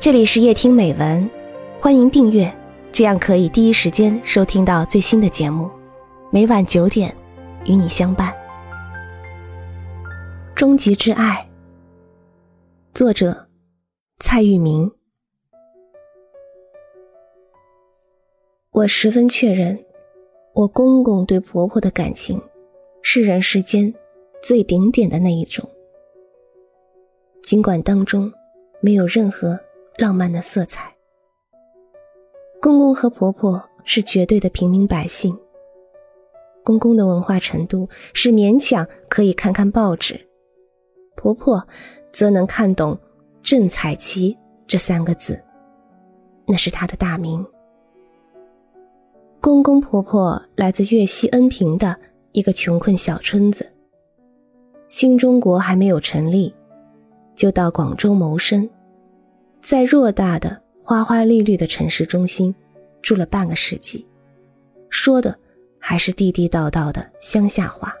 这里是夜听美文，欢迎订阅，这样可以第一时间收听到最新的节目。每晚九点，与你相伴。终极之爱，作者蔡玉明。我十分确认，我公公对婆婆的感情是人世间最顶点的那一种，尽管当中没有任何。浪漫的色彩。公公和婆婆是绝对的平民百姓。公公的文化程度是勉强可以看看报纸，婆婆则能看懂“郑彩旗”这三个字，那是她的大名。公公婆婆来自粤西恩平的一个穷困小村子，新中国还没有成立，就到广州谋生。在偌大的花花绿绿的城市中心住了半个世纪，说的还是地地道道的乡下话。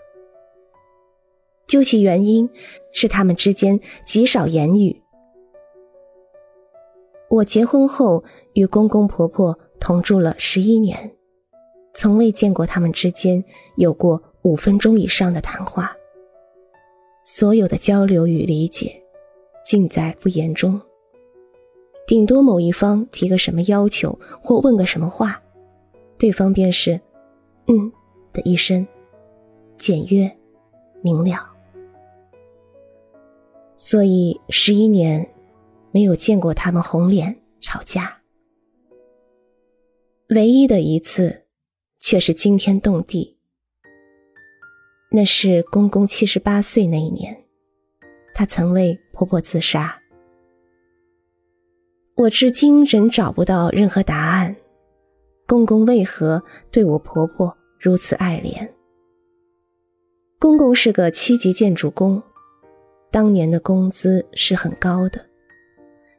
究其原因，是他们之间极少言语。我结婚后与公公婆婆同住了十一年，从未见过他们之间有过五分钟以上的谈话。所有的交流与理解，尽在不言中。顶多某一方提个什么要求或问个什么话，对方便是“嗯”的一声，简约明了。所以十一年没有见过他们红脸吵架，唯一的一次却是惊天动地。那是公公七十八岁那一年，他曾为婆婆自杀。我至今仍找不到任何答案。公公为何对我婆婆如此爱怜？公公是个七级建筑工，当年的工资是很高的，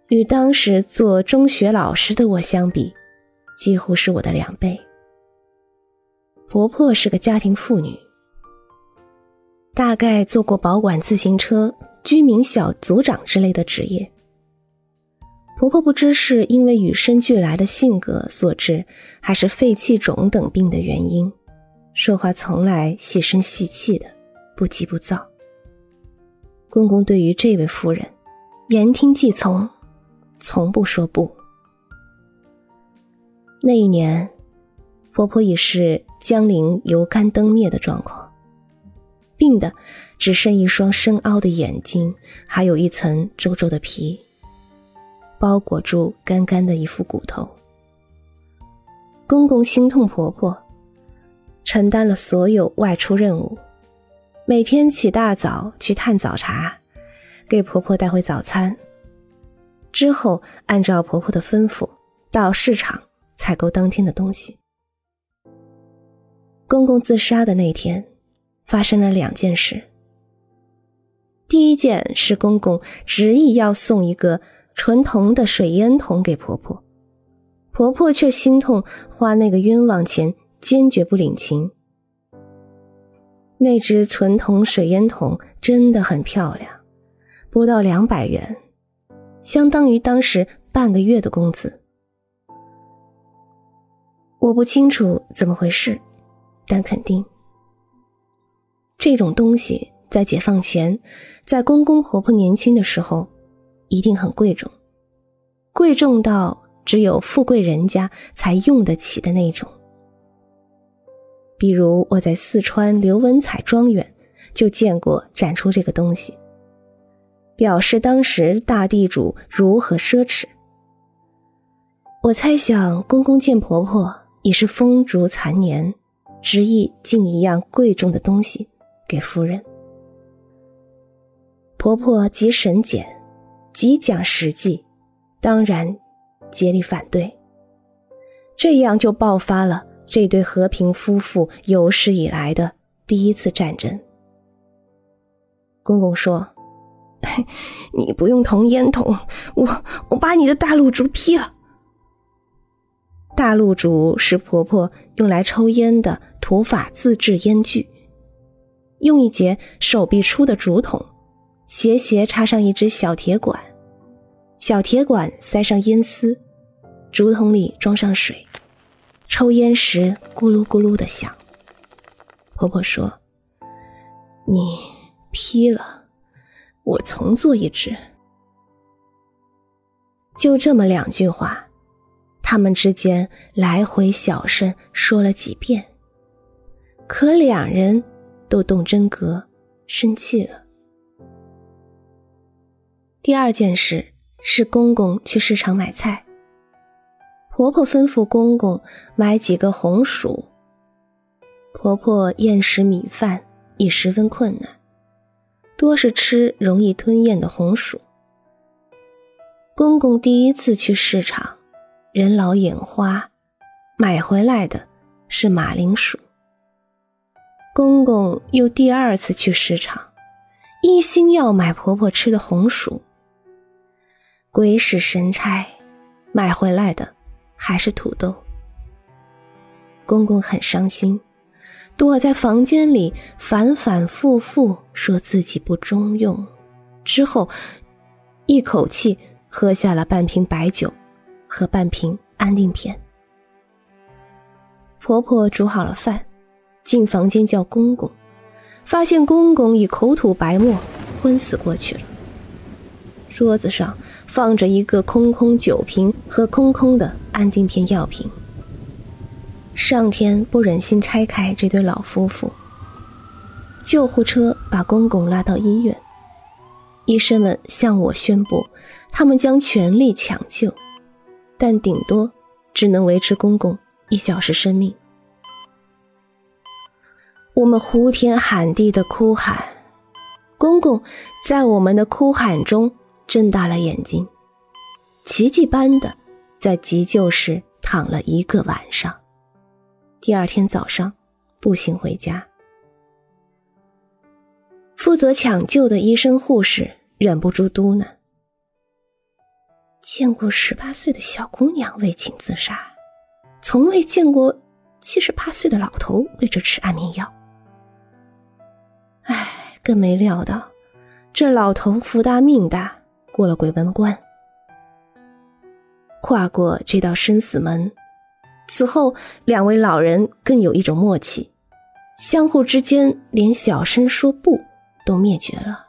与当时做中学老师的我相比，几乎是我的两倍。婆婆是个家庭妇女，大概做过保管自行车、居民小组长之类的职业。婆婆不知是因为与生俱来的性格所致，还是肺气肿等病的原因，说话从来细声细气的，不急不躁。公公对于这位夫人，言听计从，从不说不。那一年，婆婆已是江陵油干灯灭的状况，病的只剩一双深凹的眼睛，还有一层皱皱的皮。包裹住干干的一副骨头。公公心痛婆婆，承担了所有外出任务，每天起大早去探早茶，给婆婆带回早餐。之后按照婆婆的吩咐到市场采购当天的东西。公公自杀的那天，发生了两件事。第一件是公公执意要送一个。纯铜的水烟筒给婆婆，婆婆却心痛，花那个冤枉钱，坚决不领情。那只纯铜水烟筒真的很漂亮，不到两百元，相当于当时半个月的工资。我不清楚怎么回事，但肯定，这种东西在解放前，在公公婆婆年轻的时候。一定很贵重，贵重到只有富贵人家才用得起的那种。比如我在四川刘文彩庄园就见过展出这个东西，表示当时大地主如何奢侈。我猜想公公见婆婆已是风烛残年，执意进一样贵重的东西给夫人。婆婆极省俭。极讲实际，当然竭力反对。这样就爆发了这对和平夫妇有史以来的第一次战争。公公说：“你不用铜烟筒，我我把你的大露竹劈了。”大露竹是婆婆用来抽烟的土法自制烟具，用一节手臂粗的竹筒。斜斜插上一支小铁管，小铁管塞上烟丝，竹筒里装上水，抽烟时咕噜咕噜的响。婆婆说：“你批了，我重做一只。”就这么两句话，他们之间来回小声说了几遍，可两人都动真格，生气了。第二件事是公公去市场买菜，婆婆吩咐公公买几个红薯。婆婆厌食米饭，已十分困难，多是吃容易吞咽的红薯。公公第一次去市场，人老眼花，买回来的是马铃薯。公公又第二次去市场，一心要买婆婆吃的红薯。鬼使神差，买回来的还是土豆。公公很伤心。躲在房间里，反反复复说自己不中用，之后一口气喝下了半瓶白酒和半瓶安定片。婆婆煮好了饭，进房间叫公公，发现公公已口吐白沫，昏死过去了。桌子上放着一个空空酒瓶和空空的安定片药瓶。上天不忍心拆开这对老夫妇，救护车把公公拉到医院。医生们向我宣布，他们将全力抢救，但顶多只能维持公公一小时生命。我们呼天喊地的哭喊，公公在我们的哭喊中睁大了眼睛，奇迹般的在急救室躺了一个晚上。第二天早上，步行回家。负责抢救的医生护士忍不住嘟囔：“见过十八岁的小姑娘为情自杀，从未见过七十八岁的老头为着吃安眠药。唉，更没料到，这老头福大命大，过了鬼门关，跨过这道生死门。”此后，两位老人更有一种默契，相互之间连小声说不都灭绝了。